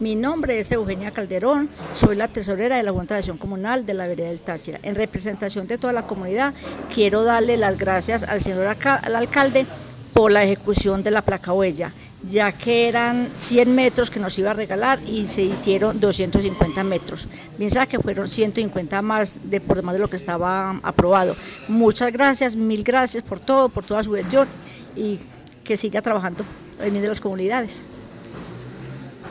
Mi nombre es Eugenia Calderón, soy la tesorera de la Junta de Acción Comunal de la Vereda del Táchira. En representación de toda la comunidad, quiero darle las gracias al señor al alcalde por la ejecución de la placa huella, ya que eran 100 metros que nos iba a regalar y se hicieron 250 metros. Piensa que fueron 150 más de por demás de lo que estaba um, aprobado. Muchas gracias, mil gracias por todo, por toda su gestión y que siga trabajando en bien de las comunidades.